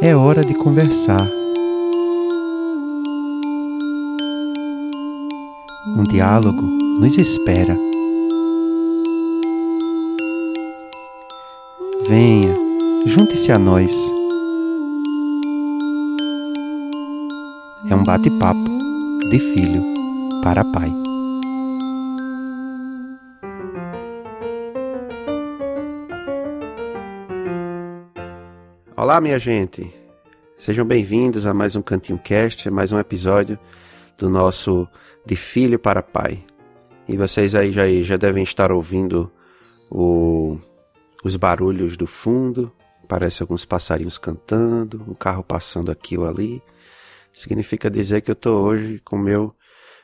É hora de conversar. Um diálogo nos espera. Venha, junte-se a nós. É um bate-papo de filho para pai. Olá, minha gente. Sejam bem-vindos a mais um Cantinho Cast, mais um episódio do nosso De Filho para Pai. E vocês aí já, já devem estar ouvindo o, os barulhos do fundo, parece alguns passarinhos cantando, um carro passando aqui ou ali. Significa dizer que eu estou hoje com meu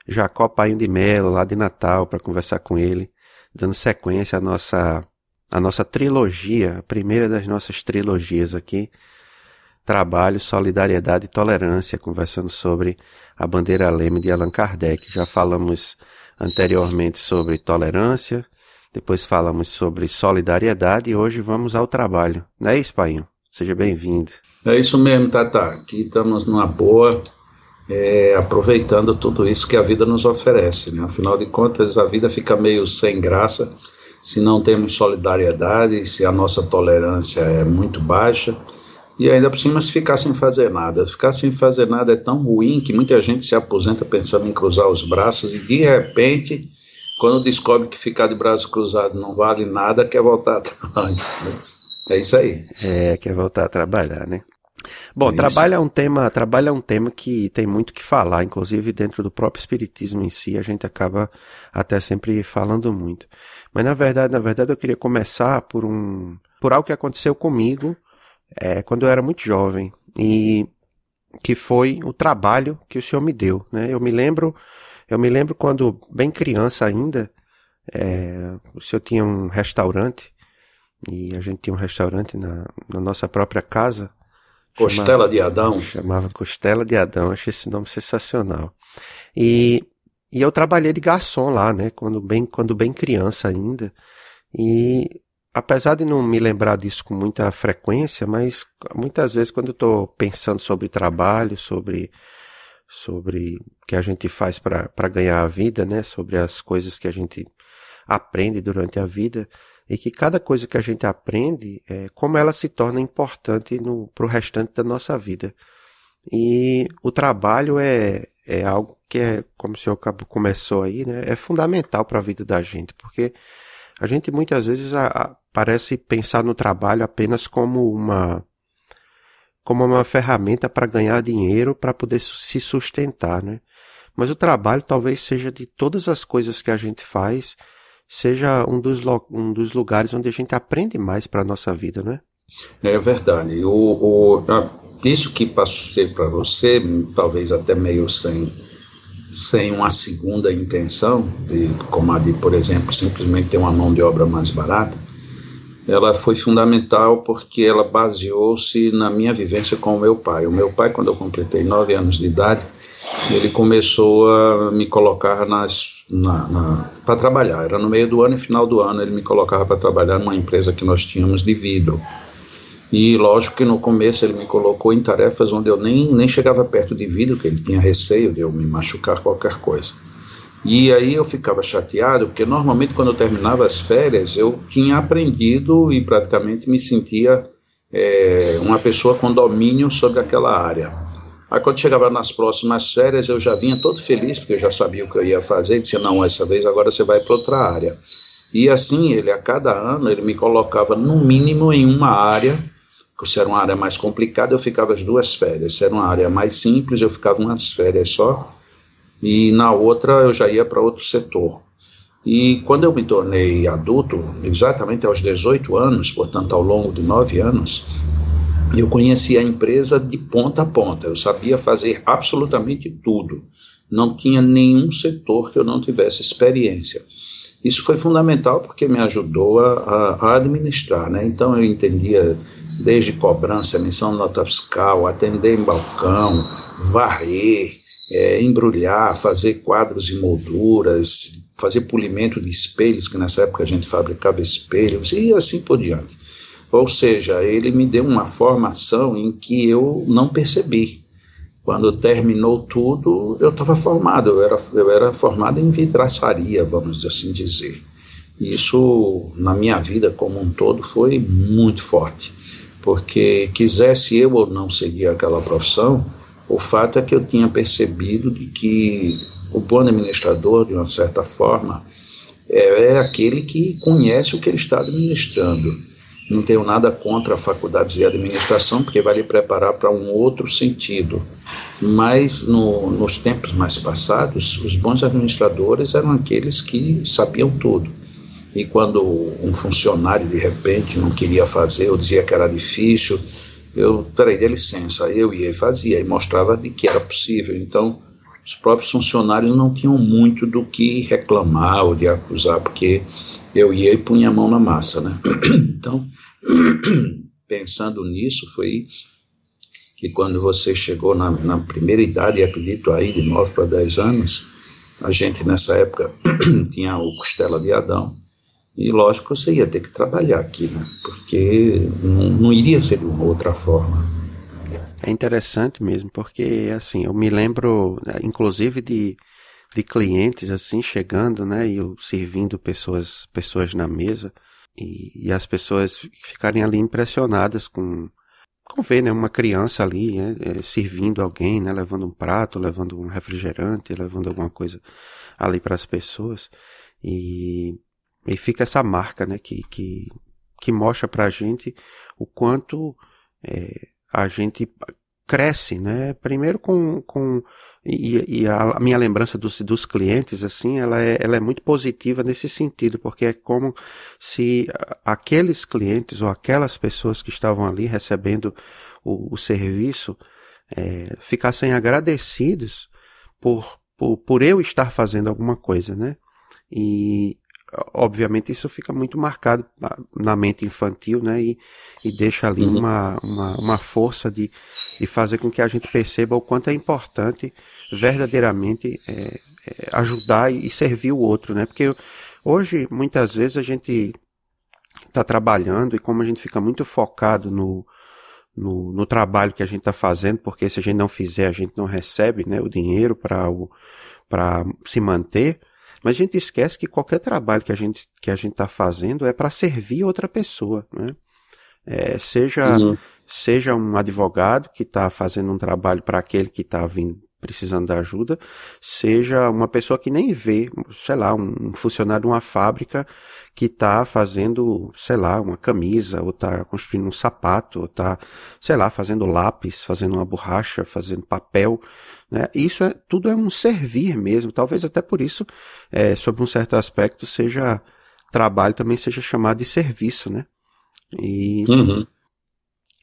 Jacó Painho de Melo, lá de Natal, para conversar com ele, dando sequência à nossa a nossa trilogia, a primeira das nossas trilogias aqui, Trabalho, Solidariedade e Tolerância, conversando sobre a bandeira leme de Allan Kardec. Já falamos anteriormente sobre tolerância, depois falamos sobre solidariedade e hoje vamos ao trabalho. Não é isso, Painho? Seja bem-vindo. É isso mesmo, Tata. Aqui estamos numa boa, é, aproveitando tudo isso que a vida nos oferece. Né? Afinal de contas, a vida fica meio sem graça se não temos solidariedade, se a nossa tolerância é muito baixa, e ainda por cima se ficar sem fazer nada. Ficar sem fazer nada é tão ruim que muita gente se aposenta pensando em cruzar os braços e de repente, quando descobre que ficar de braço cruzado não vale nada, quer voltar atrás. É isso aí. É, quer voltar a trabalhar, né? Bom, é trabalho é um tema, trabalho é um tema que tem muito que falar, inclusive dentro do próprio espiritismo em si, a gente acaba até sempre falando muito. Mas na verdade, na verdade eu queria começar por um, por algo que aconteceu comigo, é, quando eu era muito jovem e que foi o trabalho que o senhor me deu, né? Eu me lembro, eu me lembro quando bem criança ainda, é, o senhor tinha um restaurante e a gente tinha um restaurante na, na nossa própria casa Costela chamava, de Adão. Chamava Costela de Adão, achei esse nome sensacional. E, e eu trabalhei de garçom lá, né, quando bem, quando bem criança ainda. E apesar de não me lembrar disso com muita frequência, mas muitas vezes quando eu estou pensando sobre trabalho, sobre sobre o que a gente faz para ganhar a vida, né, sobre as coisas que a gente aprende durante a vida, e que cada coisa que a gente aprende, é, como ela se torna importante para o restante da nossa vida. E o trabalho é, é algo que é, como o senhor começou aí, né, é fundamental para a vida da gente, porque a gente muitas vezes a, a, parece pensar no trabalho apenas como uma como uma ferramenta para ganhar dinheiro para poder se sustentar, né? Mas o trabalho talvez seja de todas as coisas que a gente faz, seja um dos, um dos lugares onde a gente aprende mais para a nossa vida, não é? Verdade. O, o, isso que passei para você, talvez até meio sem, sem uma segunda intenção, de, como a de, por exemplo, simplesmente ter uma mão de obra mais barata, ela foi fundamental porque ela baseou-se na minha vivência com o meu pai. O meu pai, quando eu completei nove anos de idade, ele começou a me colocar nas na, na para trabalhar. Era no meio do ano e final do ano ele me colocava para trabalhar numa empresa que nós tínhamos de vidro. E lógico que no começo ele me colocou em tarefas onde eu nem, nem chegava perto de vidro, que ele tinha receio de eu me machucar qualquer coisa. E aí eu ficava chateado, porque normalmente quando eu terminava as férias eu tinha aprendido e praticamente me sentia é, uma pessoa com domínio sobre aquela área. Aí quando chegava nas próximas férias, eu já vinha todo feliz, porque eu já sabia o que eu ia fazer, e disse, não, essa vez agora você vai para outra área. E assim, ele a cada ano, ele me colocava no mínimo em uma área, se era uma área mais complicada, eu ficava as duas férias, se era uma área mais simples, eu ficava umas férias só, e na outra eu já ia para outro setor. E quando eu me tornei adulto, exatamente aos 18 anos, portanto ao longo de nove anos, eu conhecia a empresa de ponta a ponta. Eu sabia fazer absolutamente tudo. Não tinha nenhum setor que eu não tivesse experiência. Isso foi fundamental porque me ajudou a, a administrar, né? Então eu entendia desde cobrança, emissão de nota fiscal, atender em balcão, varrer, é, embrulhar, fazer quadros e molduras, fazer polimento de espelhos, que nessa época a gente fabricava espelhos, e assim por diante. Ou seja, ele me deu uma formação em que eu não percebi. Quando terminou tudo, eu estava formado, eu era, eu era formado em vidraçaria, vamos assim dizer. Isso, na minha vida como um todo, foi muito forte, porque quisesse eu ou não seguir aquela profissão, o fato é que eu tinha percebido de que o bom administrador, de uma certa forma, é, é aquele que conhece o que ele está administrando não tenho nada contra faculdades de administração, porque vai lhe preparar para um outro sentido. Mas no, nos tempos mais passados, os bons administradores eram aqueles que sabiam tudo. E quando um funcionário de repente não queria fazer ou dizia que era difícil, eu traria licença, eu ia e fazia e mostrava de que era possível. Então, os próprios funcionários não tinham muito do que reclamar ou de acusar, porque eu ia e punha a mão na massa, né? Então, pensando nisso, foi que quando você chegou na, na primeira idade, acredito aí, de 9 para 10 anos, a gente nessa época tinha o Costela de Adão, e lógico você ia ter que trabalhar aqui, né? Porque não, não iria ser de uma outra forma. É interessante mesmo, porque assim, eu me lembro, né, inclusive de, de clientes assim chegando, né, e eu servindo pessoas, pessoas na mesa, e, e as pessoas ficarem ali impressionadas com, com ver, né, uma criança ali, né, é, servindo alguém, né, levando um prato, levando um refrigerante, levando alguma coisa ali para as pessoas, e, e fica essa marca, né, que, que, que mostra pra gente o quanto é, a gente cresce, né? Primeiro com, com e, e a, minha lembrança dos, dos clientes, assim, ela é, ela é muito positiva nesse sentido, porque é como se aqueles clientes ou aquelas pessoas que estavam ali recebendo o, o serviço é, ficassem agradecidos por, por, por eu estar fazendo alguma coisa, né? E, obviamente isso fica muito marcado na mente infantil, né? E, e deixa ali uhum. uma, uma, uma, força de, de fazer com que a gente perceba o quanto é importante verdadeiramente é, é, ajudar e servir o outro, né? Porque hoje, muitas vezes, a gente está trabalhando e como a gente fica muito focado no, no, no trabalho que a gente está fazendo, porque se a gente não fizer, a gente não recebe né, o dinheiro para se manter, mas a gente esquece que qualquer trabalho que a gente que a gente está fazendo é para servir outra pessoa, né? É, seja uhum. seja um advogado que está fazendo um trabalho para aquele que está vindo precisando da ajuda, seja uma pessoa que nem vê, sei lá, um funcionário de uma fábrica que está fazendo, sei lá, uma camisa, ou está construindo um sapato, ou está, sei lá, fazendo lápis, fazendo uma borracha, fazendo papel. Né? Isso é, tudo é um servir mesmo. Talvez até por isso, é, sob um certo aspecto, seja trabalho também seja chamado de serviço, né? E uhum.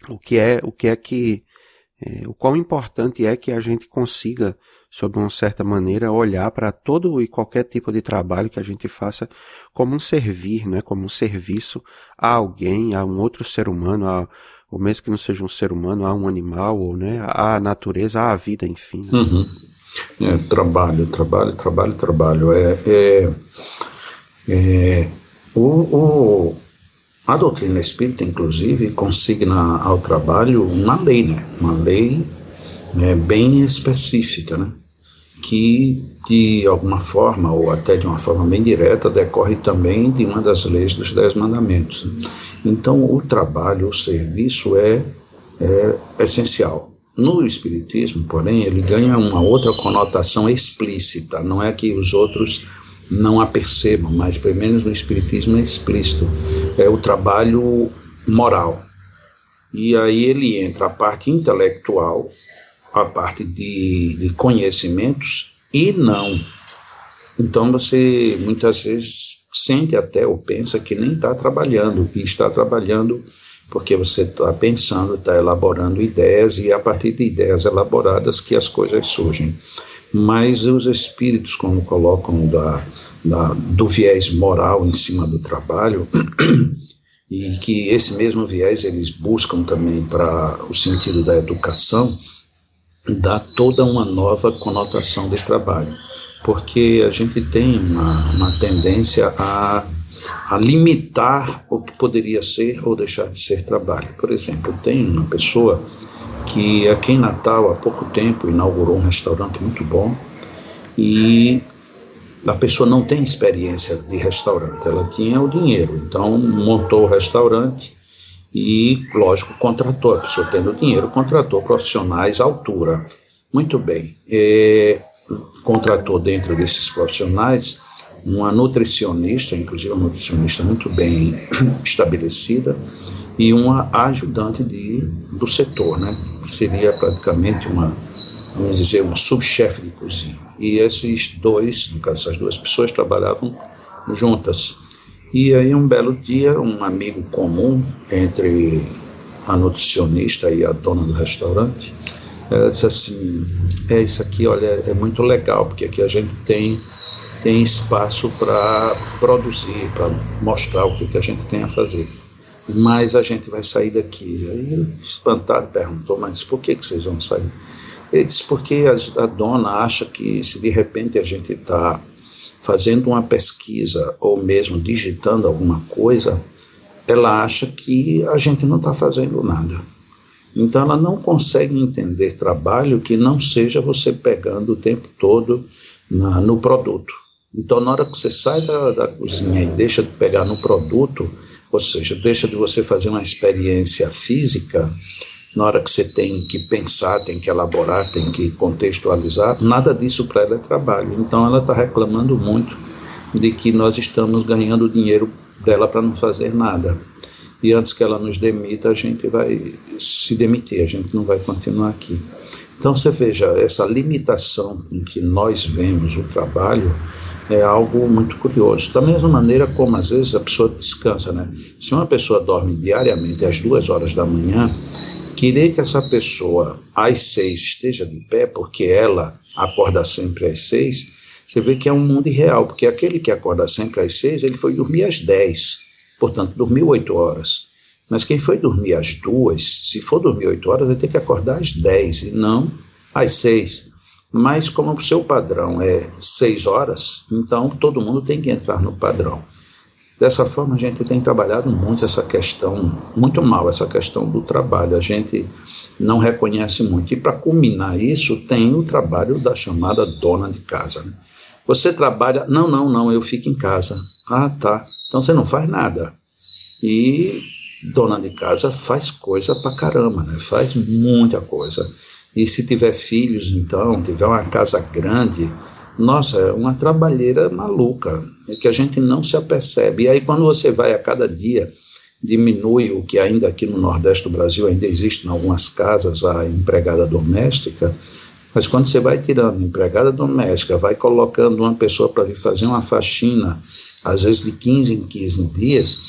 o que é o que é que é, o quão importante é que a gente consiga, sob uma certa maneira, olhar para todo e qualquer tipo de trabalho que a gente faça como um servir, né? como um serviço a alguém, a um outro ser humano, a, ou mesmo que não seja um ser humano, a um animal, ou né, à natureza, à vida, enfim. Uhum. É, trabalho, trabalho, trabalho, trabalho. É, é, é o, o a doutrina espírita, inclusive, consigna ao trabalho uma lei, né? Uma lei né, bem específica, né? Que, de alguma forma, ou até de uma forma bem direta, decorre também de uma das leis dos Dez Mandamentos. Né? Então, o trabalho, o serviço é, é essencial. No Espiritismo, porém, ele ganha uma outra conotação explícita, não é que os outros não a percebam, mas pelo menos no Espiritismo é explícito, é o trabalho moral. E aí ele entra a parte intelectual, a parte de, de conhecimentos e não. Então você muitas vezes sente até ou pensa que nem está trabalhando e está trabalhando porque você está pensando, está elaborando ideias e é a partir de ideias elaboradas que as coisas surgem. Mas os espíritos, quando colocam da, da, do viés moral em cima do trabalho, e que esse mesmo viés eles buscam também para o sentido da educação, dá toda uma nova conotação de trabalho, porque a gente tem uma, uma tendência a a limitar o que poderia ser ou deixar de ser trabalho. Por exemplo, tem uma pessoa que aqui em Natal, há pouco tempo, inaugurou um restaurante muito bom e a pessoa não tem experiência de restaurante, ela tinha o dinheiro, então montou o restaurante e, lógico, contratou, a pessoa tendo dinheiro, contratou profissionais à altura. Muito bem, é, contratou dentro desses profissionais uma nutricionista, inclusive uma nutricionista muito bem estabelecida, e uma ajudante de, do setor, né? Seria praticamente uma, vamos dizer, uma subchefe de cozinha. E esses dois, no caso, essas duas pessoas trabalhavam juntas. E aí, um belo dia, um amigo comum entre a nutricionista e a dona do restaurante, ela disse assim: É isso aqui, olha, é muito legal, porque aqui a gente tem tem espaço para produzir, para mostrar o que, que a gente tem a fazer. Mas a gente vai sair daqui. Aí ele, espantado, perguntou, mas por que, que vocês vão sair? Ele disse, porque a, a dona acha que se de repente a gente está fazendo uma pesquisa ou mesmo digitando alguma coisa, ela acha que a gente não está fazendo nada. Então ela não consegue entender trabalho que não seja você pegando o tempo todo na, no produto. Então, na hora que você sai da, da cozinha e deixa de pegar no produto, ou seja, deixa de você fazer uma experiência física, na hora que você tem que pensar, tem que elaborar, tem que contextualizar, nada disso para ela é trabalho. Então, ela está reclamando muito de que nós estamos ganhando dinheiro dela para não fazer nada. E antes que ela nos demita, a gente vai se demitir, a gente não vai continuar aqui. Então você veja, essa limitação em que nós vemos o trabalho é algo muito curioso. Da mesma maneira como às vezes a pessoa descansa, né? Se uma pessoa dorme diariamente às duas horas da manhã, querer que essa pessoa às seis esteja de pé, porque ela acorda sempre às seis, você vê que é um mundo irreal, porque aquele que acorda sempre às seis, ele foi dormir às dez, portanto dormiu oito horas. Mas quem foi dormir às duas, se for dormir oito horas, vai ter que acordar às dez e não às seis. Mas como o seu padrão é seis horas, então todo mundo tem que entrar no padrão. Dessa forma, a gente tem trabalhado muito essa questão, muito mal essa questão do trabalho. A gente não reconhece muito. E para culminar isso, tem o trabalho da chamada dona de casa. Né? Você trabalha, não, não, não, eu fico em casa. Ah, tá. Então você não faz nada. E dona de casa faz coisa pra caramba, né? Faz muita coisa. E se tiver filhos, então, tiver uma casa grande, nossa, é uma trabalheira maluca, é que a gente não se apercebe. E aí, quando você vai a cada dia, diminui o que ainda aqui no Nordeste do Brasil ainda existe em algumas casas, a empregada doméstica, mas quando você vai tirando empregada doméstica, vai colocando uma pessoa para vir fazer uma faxina, às vezes de 15 em 15 dias,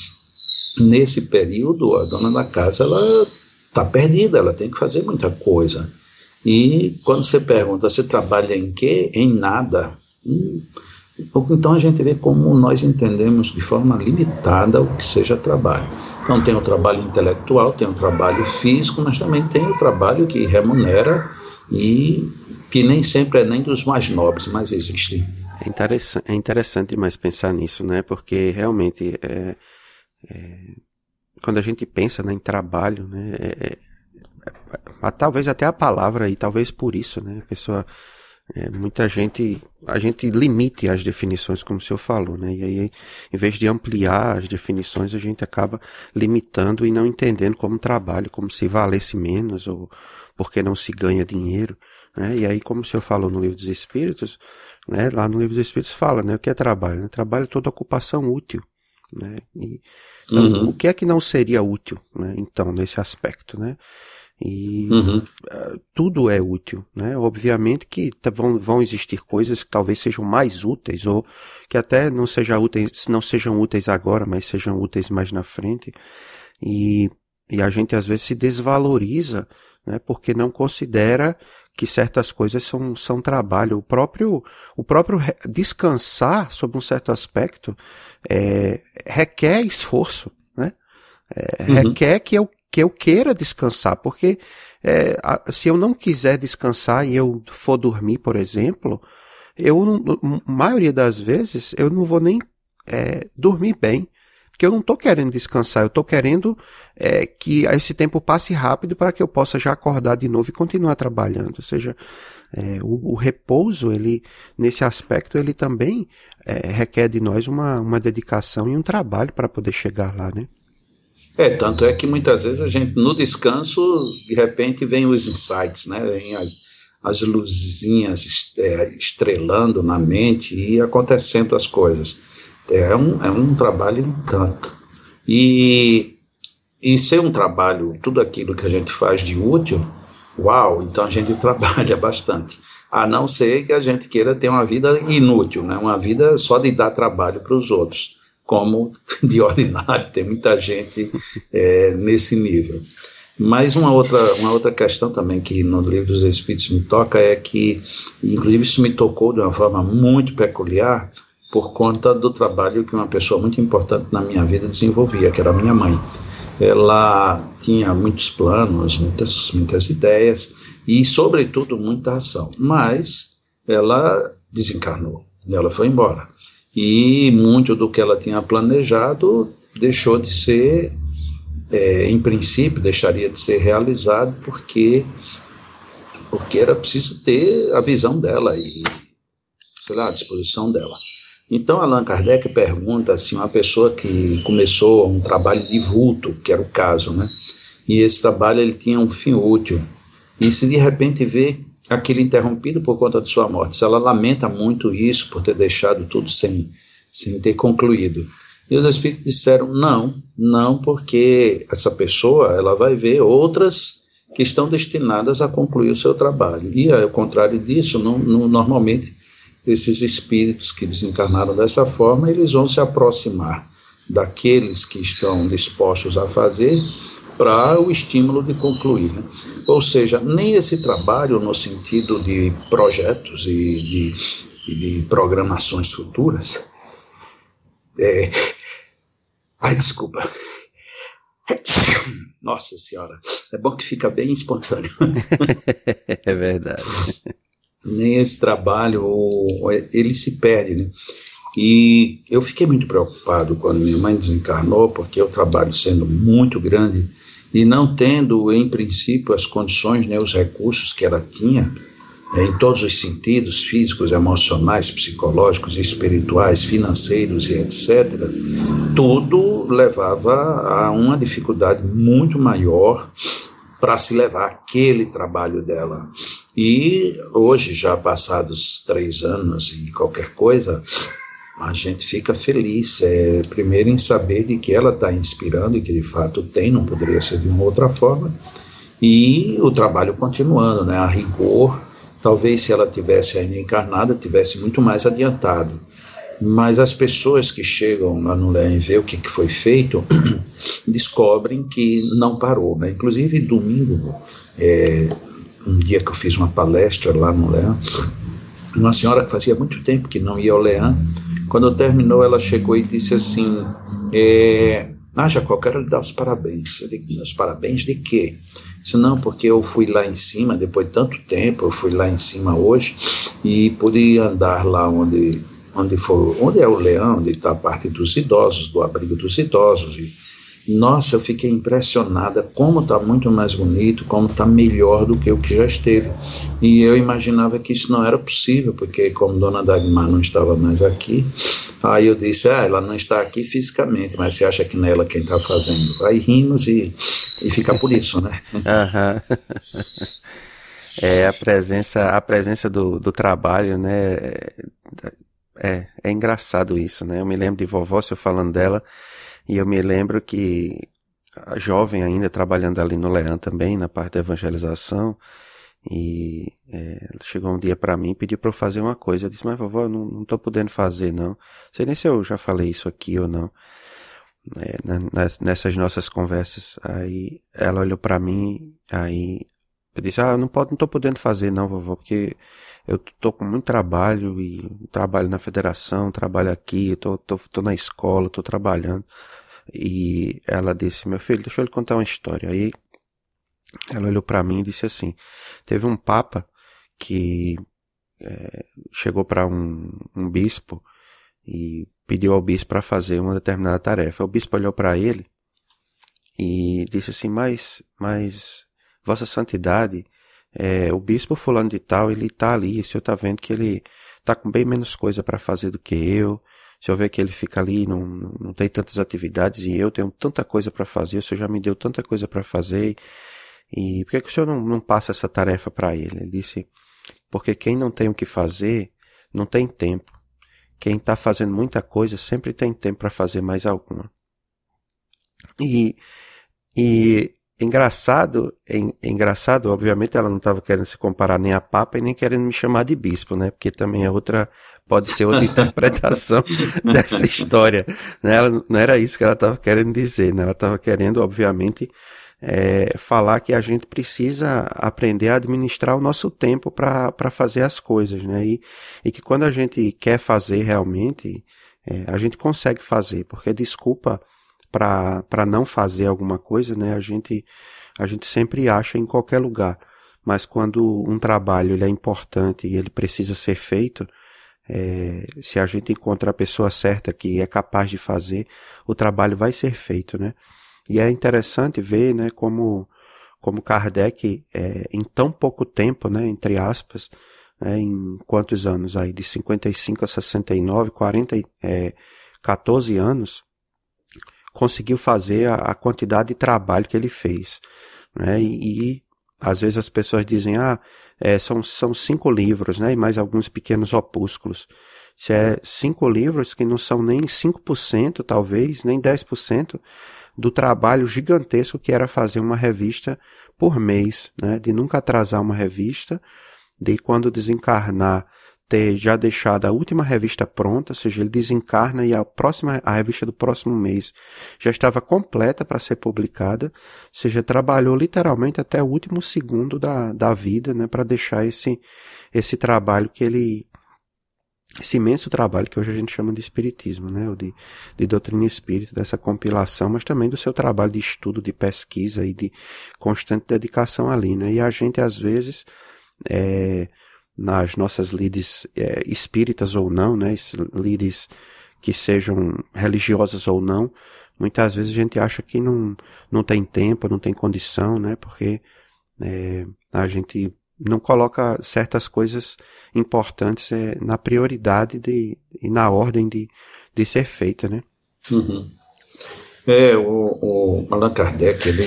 nesse período a dona da casa ela está perdida, ela tem que fazer muita coisa. E quando você pergunta, você trabalha em quê? Em nada. Hum, então a gente vê como nós entendemos de forma limitada o que seja trabalho. Então tem o trabalho intelectual, tem o trabalho físico, mas também tem o trabalho que remunera e que nem sempre é nem dos mais nobres, mas existe. É interessante, é interessante demais pensar nisso, né? Porque realmente é, é, quando a gente pensa né, em trabalho, né, é, é, talvez até a palavra aí, talvez por isso, né, a pessoa, é, muita gente, a gente limite as definições, como o senhor falou, né, e aí, em vez de ampliar as definições, a gente acaba limitando e não entendendo como trabalho, como se valesse menos, ou porque não se ganha dinheiro, né, e aí, como o senhor falou no livro dos Espíritos, né, lá no livro dos Espíritos fala, né, o que é trabalho? Né? Trabalho é toda ocupação útil, né, e, então, uhum. o que é que não seria útil, né, então, nesse aspecto, né? E uhum. uh, tudo é útil, né? Obviamente que vão, vão existir coisas que talvez sejam mais úteis ou que até não sejam úteis, não sejam úteis agora, mas sejam úteis mais na frente. E, e a gente às vezes se desvaloriza, né? Porque não considera que certas coisas são, são trabalho. O próprio, o próprio descansar sobre um certo aspecto é, requer esforço, né? É, uhum. Requer que eu, que eu queira descansar, porque é, a, se eu não quiser descansar e eu for dormir, por exemplo, eu, maioria das vezes, eu não vou nem é, dormir bem. Porque eu não estou querendo descansar, eu estou querendo é, que esse tempo passe rápido para que eu possa já acordar de novo e continuar trabalhando. Ou seja, é, o, o, repouso, ele, nesse aspecto, ele também é, requer de nós uma, uma dedicação e um trabalho para poder chegar lá, né? É, tanto é que muitas vezes a gente, no descanso, de repente vem os insights, né? Vem as, as luzinhas é, estrelando na mente e acontecendo as coisas. É um, é um trabalho em tanto. E, e ser um trabalho, tudo aquilo que a gente faz de útil, uau, então a gente trabalha bastante. A não ser que a gente queira ter uma vida inútil, né? uma vida só de dar trabalho para os outros, como de ordinário, tem muita gente é, nesse nível. Mas uma outra, uma outra questão também que no livro dos Espíritos me toca é que, inclusive isso me tocou de uma forma muito peculiar, por conta do trabalho que uma pessoa muito importante na minha vida desenvolvia, que era minha mãe. Ela tinha muitos planos, muitas, muitas ideias e, sobretudo, muita ação, mas ela desencarnou, ela foi embora. E muito do que ela tinha planejado deixou de ser, é, em princípio, deixaria de ser realizado porque, porque era preciso ter a visão dela e, sei lá, a disposição dela. Então Allan Kardec pergunta assim, uma pessoa que começou um trabalho de vulto, que era o caso, né? E esse trabalho ele tinha um fim útil. E se de repente vê aquilo interrompido por conta de sua morte, se ela lamenta muito isso por ter deixado tudo sem, sem ter concluído. E os espíritos disseram: não, não, porque essa pessoa ela vai ver outras que estão destinadas a concluir o seu trabalho. E ao contrário disso, não, não, normalmente esses espíritos que desencarnaram dessa forma, eles vão se aproximar daqueles que estão dispostos a fazer para o estímulo de concluir. Né? Ou seja, nem esse trabalho no sentido de projetos e de, de programações futuras. É... Ai, desculpa. Nossa Senhora, é bom que fica bem espontâneo. é verdade nem esse trabalho, ele se perde, né? E eu fiquei muito preocupado quando minha mãe desencarnou, porque o trabalho sendo muito grande e não tendo, em princípio, as condições, nem né, os recursos que ela tinha, é, em todos os sentidos, físicos, emocionais, psicológicos, espirituais, financeiros e etc., tudo levava a uma dificuldade muito maior para se levar aquele trabalho dela. E hoje, já passados três anos e qualquer coisa, a gente fica feliz, é, primeiro em saber de que ela está inspirando e que de fato tem, não poderia ser de uma outra forma, e o trabalho continuando, né, a rigor, talvez se ela tivesse ainda encarnada, tivesse muito mais adiantado. Mas as pessoas que chegam lá no LEM e vê o que, que foi feito, descobrem que não parou. Né? Inclusive, domingo, é, um dia que eu fiz uma palestra lá no Leão, uma senhora que fazia muito tempo que não ia ao Leão, quando terminou, ela chegou e disse assim: é, Ah, Jacó, quero lhe dar os parabéns. Eu digo: Os parabéns de quê? Disse: Não, porque eu fui lá em cima, depois de tanto tempo, eu fui lá em cima hoje e pude andar lá onde onde, for, onde é o leão, onde está a parte dos idosos, do abrigo dos idosos. E, nossa, eu fiquei impressionada como está muito mais bonito, como está melhor do que o que já esteve. E eu imaginava que isso não era possível, porque como Dona Dagmar não estava mais aqui, aí eu disse, ah, ela não está aqui fisicamente, mas você acha que não é ela quem está fazendo? Aí rimos e, e fica por isso, né? É a presença, a presença do, do trabalho, né? É, é engraçado isso, né? Eu me lembro de vovó, se eu falando dela, e eu me lembro que jovem ainda, trabalhando ali no Leão também, na parte da evangelização. E é, chegou um dia para mim e pediu para eu fazer uma coisa. Eu disse, mas vovó, não, não tô podendo fazer não. Sei nem se eu já falei isso aqui ou não. É, nessas nossas conversas. Aí ela olhou para mim, aí eu disse, ah, não, pode, não tô podendo fazer não, vovó, porque eu tô com muito trabalho e trabalho na federação, trabalho aqui, tô, tô, tô na escola, tô trabalhando. E ela disse, meu filho, deixa eu lhe contar uma história. Aí ela olhou para mim e disse assim, teve um papa que é, chegou para um, um bispo e pediu ao bispo para fazer uma determinada tarefa. O bispo olhou para ele e disse assim, mas, mas, vossa santidade, é, o bispo fulano de tal, ele tá ali, o senhor tá vendo que ele tá com bem menos coisa para fazer do que eu, se eu ver que ele fica ali, não, não tem tantas atividades e eu tenho tanta coisa para fazer, o senhor já me deu tanta coisa para fazer, e por que, que o senhor não, não passa essa tarefa para ele? Ele disse, porque quem não tem o que fazer, não tem tempo. Quem está fazendo muita coisa sempre tem tempo para fazer mais alguma. E, e engraçado, é, engraçado, obviamente ela não estava querendo se comparar nem a Papa e nem querendo me chamar de bispo, né? Porque também é outra, pode ser outra interpretação dessa história. Né? Ela, não era isso que ela estava querendo dizer, né? Ela estava querendo, obviamente, é, falar que a gente precisa aprender a administrar o nosso tempo para fazer as coisas, né? E, e que quando a gente quer fazer realmente, é, a gente consegue fazer, porque desculpa para não fazer alguma coisa, né? A gente, a gente sempre acha em qualquer lugar. Mas quando um trabalho ele é importante e ele precisa ser feito, é, se a gente encontra a pessoa certa que é capaz de fazer, o trabalho vai ser feito, né? E é interessante ver, né, como, como Kardec, é, em tão pouco tempo, né, entre aspas, né, em quantos anos aí, de 55 a 69, 40, é, 14 anos, conseguiu fazer a, a, quantidade de trabalho que ele fez. Né, e, e às vezes as pessoas dizem, ah, é, são, são cinco livros, né, e mais alguns pequenos opúsculos. Se é cinco livros que não são nem 5%, talvez, nem 10%, do trabalho gigantesco que era fazer uma revista por mês, né? De nunca atrasar uma revista, de quando desencarnar ter já deixado a última revista pronta, ou seja, ele desencarna e a próxima, a revista do próximo mês já estava completa para ser publicada, ou seja, trabalhou literalmente até o último segundo da, da vida, né, para deixar esse, esse trabalho que ele, esse imenso trabalho que hoje a gente chama de espiritismo, né, ou de, de doutrina espírita, dessa compilação, mas também do seu trabalho de estudo, de pesquisa e de constante dedicação ali, né, e a gente às vezes, é, nas nossas lides é, espíritas ou não, né, lides que sejam religiosas ou não, muitas vezes a gente acha que não, não tem tempo, não tem condição, né, porque é, a gente não coloca certas coisas importantes é, na prioridade de, e na ordem de, de ser feita, né? Uhum. É, o, o Allan Kardec, ele,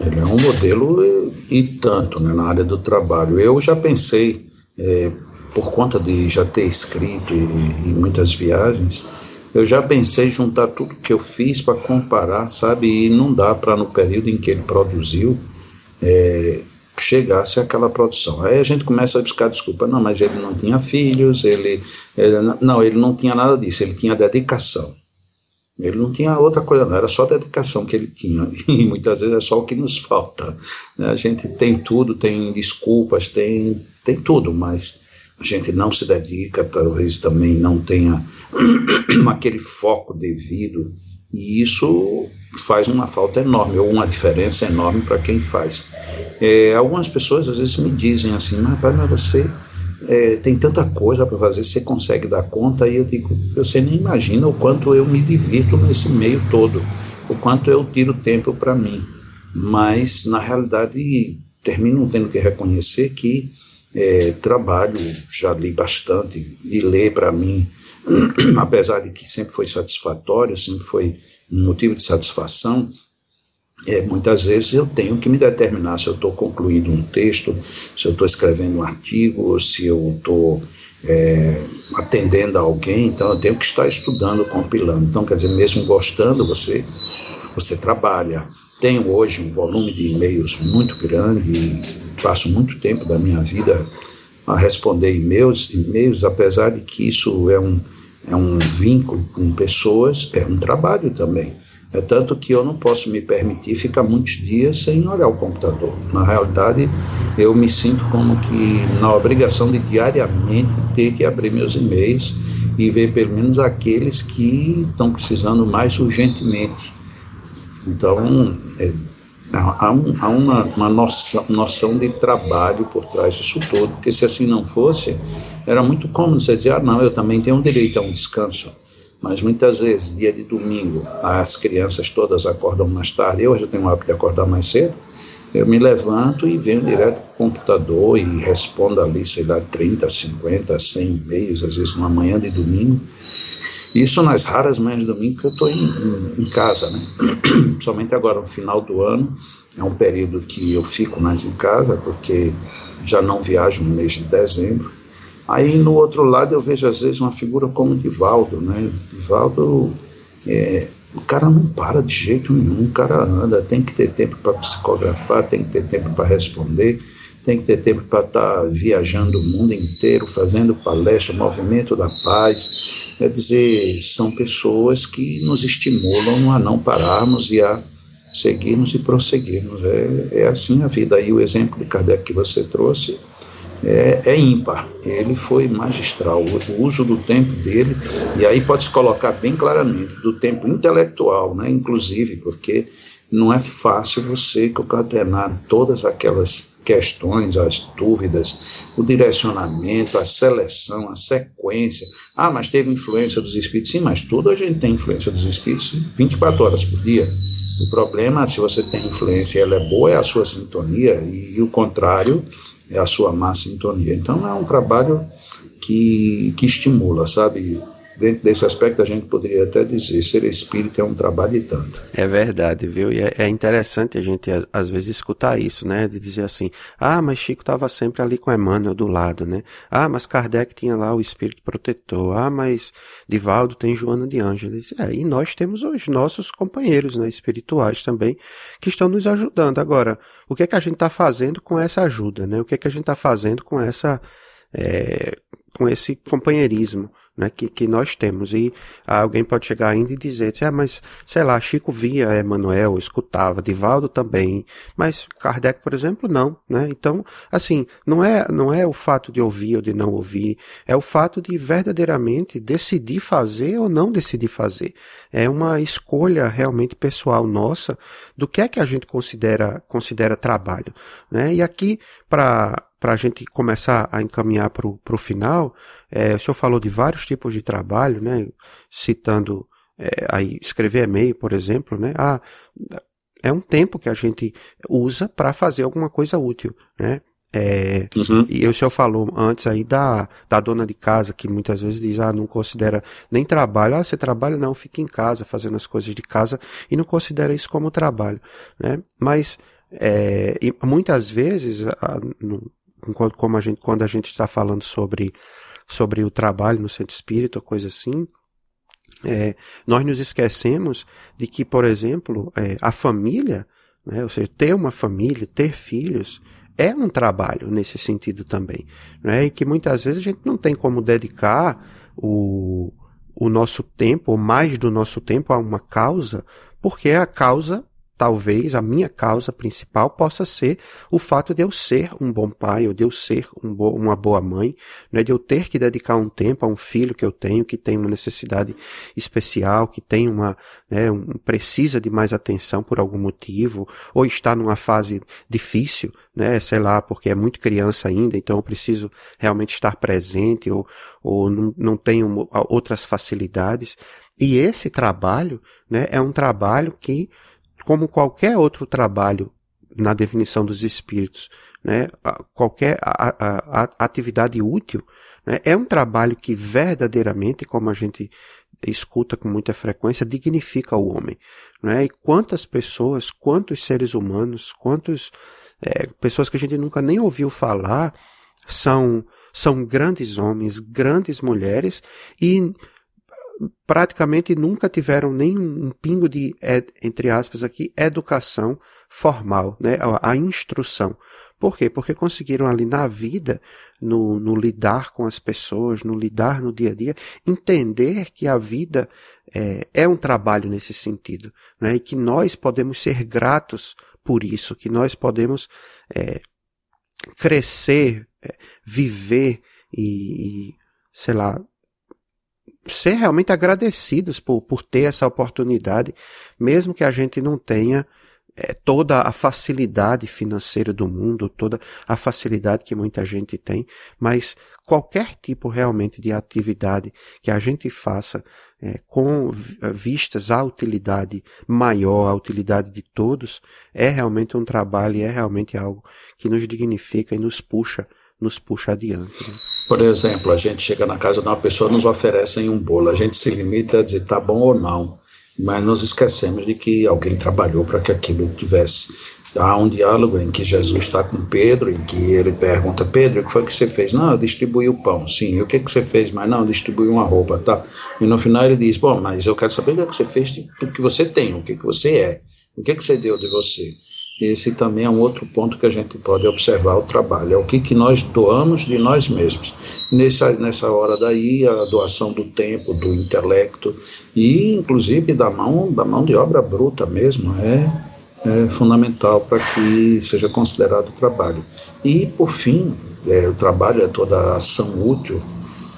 ele é um modelo e, e tanto né, na área do trabalho. Eu já pensei, é, por conta de já ter escrito e, e muitas viagens, eu já pensei juntar tudo que eu fiz para comparar, sabe? E não dá para, no período em que ele produziu, é, chegasse àquela produção. Aí a gente começa a buscar desculpa, não, mas ele não tinha filhos, ele, ele não, ele não tinha nada disso, ele tinha dedicação. Ele não tinha outra coisa, não, era só dedicação que ele tinha, e muitas vezes é só o que nos falta. Né? A gente tem tudo, tem desculpas, tem, tem tudo, mas a gente não se dedica, talvez também não tenha aquele foco devido, e isso faz uma falta enorme, ou uma diferença enorme para quem faz. É, algumas pessoas às vezes me dizem assim, mas, mas você é, tem tanta coisa para fazer, você consegue dar conta? E eu digo, você nem imagina o quanto eu me divirto nesse meio todo, o quanto eu tiro tempo para mim. Mas, na realidade, termino tendo que reconhecer que é, trabalho, já li bastante, e ler para mim apesar de que sempre foi satisfatório, sempre foi um motivo de satisfação, é, muitas vezes eu tenho que me determinar se eu estou concluindo um texto, se eu estou escrevendo um artigo, se eu estou é, atendendo a alguém, então eu tenho que estar estudando, compilando. Então, quer dizer, mesmo gostando, você, você trabalha. Tenho hoje um volume de e-mails muito grande e passo muito tempo da minha vida a responder e-mails, e-mails, apesar de que isso é um, é um vínculo com pessoas, é um trabalho também. É tanto que eu não posso me permitir ficar muitos dias sem olhar o computador. Na realidade, eu me sinto como que na obrigação de diariamente ter que abrir meus e-mails e ver pelo menos aqueles que estão precisando mais urgentemente. Então, é, há, um, há uma, uma noção, noção, de trabalho por trás disso todo, porque se assim não fosse, era muito cômodo você dizer, ah, não, eu também tenho direito a um descanso mas muitas vezes, dia de domingo, as crianças todas acordam mais tarde, eu já tenho o hábito de acordar mais cedo, eu me levanto e venho direto para o computador e respondo ali, sei lá, 30, 50, 100 e-mails, às vezes uma manhã de domingo. Isso nas raras manhãs de domingo que eu estou em, em, casa, né? Somente agora no final do ano, é um período que eu fico mais em casa, porque já não viajo no mês de dezembro. Aí no outro lado eu vejo às vezes uma figura como Divaldo, né? Divaldo, é, o cara não para de jeito nenhum, o cara anda, tem que ter tempo para psicografar, tem que ter tempo para responder, tem que ter tempo para estar tá viajando o mundo inteiro, fazendo palestra, movimento da paz. Quer dizer, são pessoas que nos estimulam a não pararmos e a seguirmos e prosseguirmos. É, é assim a vida. Aí o exemplo de Kardec que você trouxe é, é ímpar. Ele foi magistral. O, uso do tempo dele, e aí pode se colocar bem claramente, do tempo intelectual, né, inclusive, porque não é fácil você concatenar todas aquelas questões, as dúvidas, o direcionamento, a seleção, a sequência. Ah, mas teve influência dos espíritos? Sim, mas tudo a gente tem influência dos espíritos 24 horas por dia. O problema, se você tem influência e ela é boa, é a sua sintonia, e, e o contrário é a sua má sintonia. Então é um trabalho que, que estimula, sabe? Dentro desse aspecto, a gente poderia até dizer: ser espírita é um trabalho e tanto. É verdade, viu? E é, é interessante a gente, às vezes, escutar isso, né? De dizer assim: ah, mas Chico estava sempre ali com Emmanuel do lado, né? Ah, mas Kardec tinha lá o espírito protetor. Ah, mas Divaldo tem Joana de Ângeles. É, e nós temos os nossos companheiros né, espirituais também que estão nos ajudando. Agora, o que é que a gente está fazendo com essa ajuda, né? O que é que a gente está fazendo com essa. É, com esse companheirismo né, que, que nós temos. E alguém pode chegar ainda e dizer, ah, mas sei lá, Chico via Emanuel, escutava, Divaldo também, mas Kardec, por exemplo, não, né? Então, assim, não é, não é o fato de ouvir ou de não ouvir, é o fato de verdadeiramente decidir fazer ou não decidir fazer. É uma escolha realmente pessoal nossa do que é que a gente considera, considera trabalho, né? E aqui, para para a gente começar a encaminhar para o final, é, o senhor falou de vários tipos de trabalho, né? Citando é, aí escrever e-mail, por exemplo, né? Ah, é um tempo que a gente usa para fazer alguma coisa útil, né? É, uhum. E o senhor falou antes aí da, da dona de casa, que muitas vezes diz, ah, não considera nem trabalho. Ah, você trabalha? Não, fica em casa, fazendo as coisas de casa, e não considera isso como trabalho, né? Mas, é, muitas vezes, a, no, como a gente, quando a gente está falando sobre, sobre o trabalho no centro espírita, coisa assim, é, nós nos esquecemos de que, por exemplo, é, a família, né, ou seja, ter uma família, ter filhos, é um trabalho nesse sentido também. Né, e que muitas vezes a gente não tem como dedicar o, o nosso tempo, ou mais do nosso tempo, a uma causa, porque a causa talvez a minha causa principal possa ser o fato de eu ser um bom pai, ou de eu ser um bo uma boa mãe, né, de eu ter que dedicar um tempo a um filho que eu tenho, que tem uma necessidade especial, que tem uma, né, um, precisa de mais atenção por algum motivo, ou está numa fase difícil, né, sei lá, porque é muito criança ainda, então eu preciso realmente estar presente, ou, ou não, não tenho outras facilidades. E esse trabalho, né, é um trabalho que como qualquer outro trabalho na definição dos espíritos, né, qualquer a, a, a atividade útil, né, é um trabalho que verdadeiramente, como a gente escuta com muita frequência, dignifica o homem. Né? E quantas pessoas, quantos seres humanos, quantas é, pessoas que a gente nunca nem ouviu falar são, são grandes homens, grandes mulheres e praticamente nunca tiveram nem um pingo de, entre aspas aqui, educação formal, né? A, a instrução. Por quê? Porque conseguiram ali na vida, no, no, lidar com as pessoas, no lidar no dia a dia, entender que a vida é, é um trabalho nesse sentido, né? E que nós podemos ser gratos por isso, que nós podemos é, crescer, é, viver e, e, sei lá, ser realmente agradecidos por, por ter essa oportunidade, mesmo que a gente não tenha é, toda a facilidade financeira do mundo, toda a facilidade que muita gente tem, mas qualquer tipo realmente de atividade que a gente faça é, com vistas à utilidade maior, à utilidade de todos, é realmente um trabalho e é realmente algo que nos dignifica e nos puxa nos puxa adiante. Né? Por exemplo, a gente chega na casa de uma pessoa nos oferecem um bolo, a gente se limita a dizer tá bom ou não, mas nos esquecemos de que alguém trabalhou para que aquilo tivesse. Há um diálogo em que Jesus está com Pedro, em que ele pergunta, Pedro, o que foi que você fez? Não, eu distribuí o pão, sim. O que, que você fez? Mas não, distribuí uma roupa, tá? E no final ele diz, bom, mas eu quero saber o que, é que você fez, o que você tem, o que, que você é, o que, que você deu de você. Esse também é um outro ponto que a gente pode observar o trabalho, é o que, que nós doamos de nós mesmos. Nessa, nessa hora daí, a doação do tempo, do intelecto e inclusive da mão, da mão de obra bruta mesmo, é, é fundamental para que seja considerado trabalho. E, por fim, é, o trabalho é toda ação útil,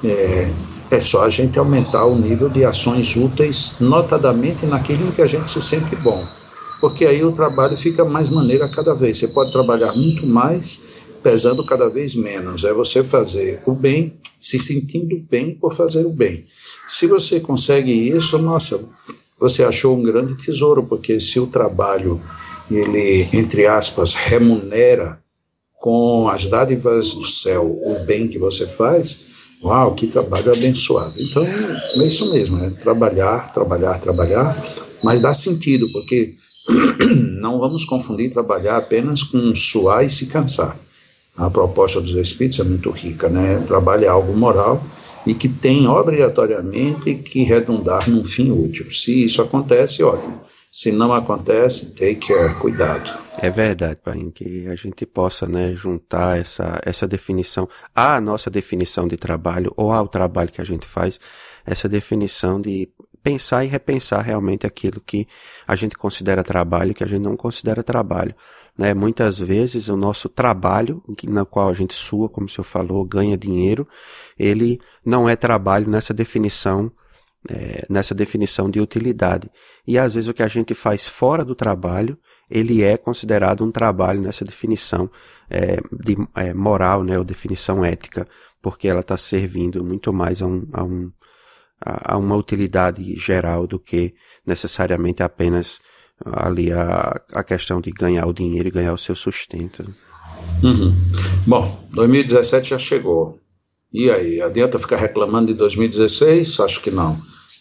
é, é só a gente aumentar o nível de ações úteis, notadamente naquilo em que a gente se sente bom porque aí o trabalho fica mais maneiro a cada vez. Você pode trabalhar muito mais, pesando cada vez menos. É você fazer o bem, se sentindo bem por fazer o bem. Se você consegue isso, nossa, você achou um grande tesouro, porque se o trabalho, ele, entre aspas, remunera com as dádivas do céu o bem que você faz, Uau, que trabalho abençoado. Então, é isso mesmo, é trabalhar, trabalhar, trabalhar, mas dá sentido, porque não vamos confundir trabalhar apenas com suar e se cansar. A proposta dos Espíritos é muito rica, né? Trabalho é algo moral e que tem obrigatoriamente que redundar num fim útil. Se isso acontece, ótimo. Se não acontece, take care, cuidado. É verdade, Pai, que a gente possa né, juntar essa, essa definição à nossa definição de trabalho ou ao trabalho que a gente faz, essa definição de pensar e repensar realmente aquilo que a gente considera trabalho e que a gente não considera trabalho. Né? Muitas vezes o nosso trabalho, na qual a gente sua, como o senhor falou, ganha dinheiro, ele não é trabalho nessa definição é, nessa definição de utilidade. E às vezes o que a gente faz fora do trabalho, ele é considerado um trabalho nessa definição é, de é, moral, né, ou definição ética, porque ela está servindo muito mais a um, a um, a, uma utilidade geral do que necessariamente apenas ali a, a questão de ganhar o dinheiro e ganhar o seu sustento. Uhum. Bom, 2017 já chegou. E aí, adianta ficar reclamando de 2016? Acho que não.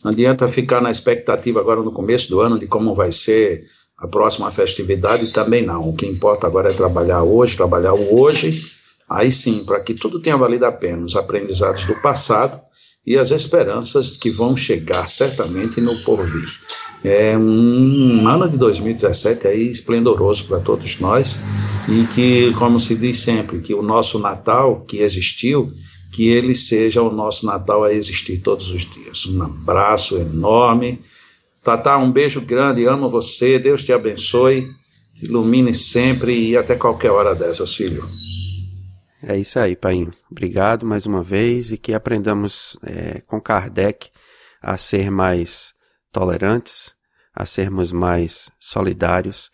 Não adianta ficar na expectativa agora no começo do ano de como vai ser a próxima festividade, também não. O que importa agora é trabalhar hoje, trabalhar o hoje, aí sim, para que tudo tenha valido a pena, os aprendizados do passado e as esperanças que vão chegar certamente no porvir. É um ano de 2017 aí esplendoroso para todos nós e que, como se diz sempre, que o nosso Natal que existiu, que ele seja o nosso Natal a existir todos os dias. Um abraço enorme. Tatá, um beijo grande, amo você, Deus te abençoe, te ilumine sempre e até qualquer hora dessas, filho. É isso aí, Pai. Obrigado mais uma vez e que aprendamos é, com Kardec a ser mais tolerantes, a sermos mais solidários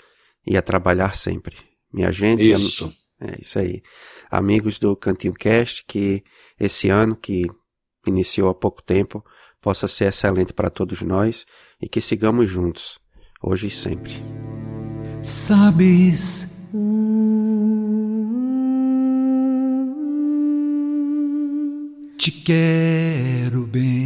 e a trabalhar sempre. Minha gente. Isso. É isso aí. Amigos do Cantinho Cast, que esse ano que iniciou há pouco tempo possa ser excelente para todos nós e que sigamos juntos, hoje e sempre. Sabes. Te quero bem.